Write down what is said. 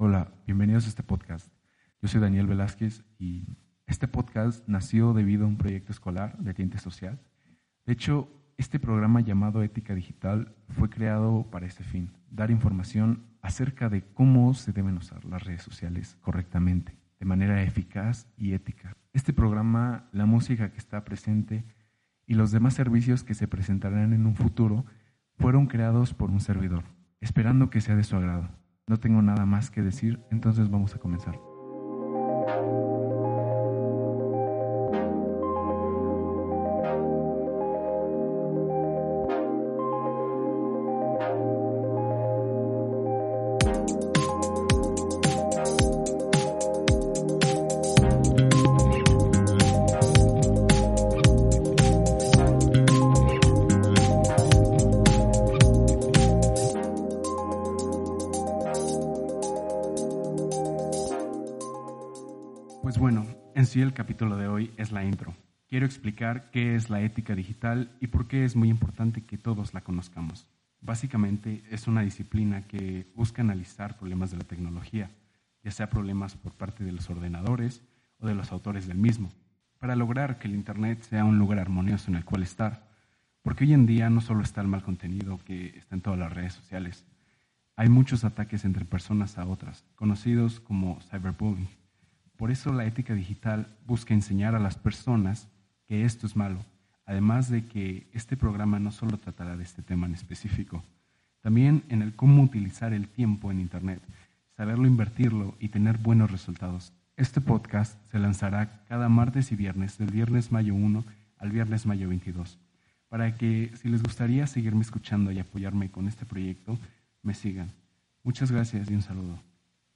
Hola, bienvenidos a este podcast. Yo soy Daniel Velázquez y este podcast nació debido a un proyecto escolar de tinte social. De hecho, este programa llamado Ética Digital fue creado para ese fin, dar información acerca de cómo se deben usar las redes sociales correctamente, de manera eficaz y ética. Este programa, la música que está presente y los demás servicios que se presentarán en un futuro fueron creados por un servidor, esperando que sea de su agrado. No tengo nada más que decir, entonces vamos a comenzar. Pues bueno, en sí el capítulo de hoy es la intro. Quiero explicar qué es la ética digital y por qué es muy importante que todos la conozcamos. Básicamente es una disciplina que busca analizar problemas de la tecnología, ya sea problemas por parte de los ordenadores o de los autores del mismo, para lograr que el Internet sea un lugar armonioso en el cual estar. Porque hoy en día no solo está el mal contenido que está en todas las redes sociales, hay muchos ataques entre personas a otras, conocidos como cyberbullying por eso la ética digital busca enseñar a las personas que esto es malo, además de que este programa no solo tratará de este tema en específico, también en el cómo utilizar el tiempo en Internet, saberlo invertirlo y tener buenos resultados. Este podcast se lanzará cada martes y viernes, del viernes mayo 1 al viernes mayo 22, para que si les gustaría seguirme escuchando y apoyarme con este proyecto, me sigan. Muchas gracias y un saludo.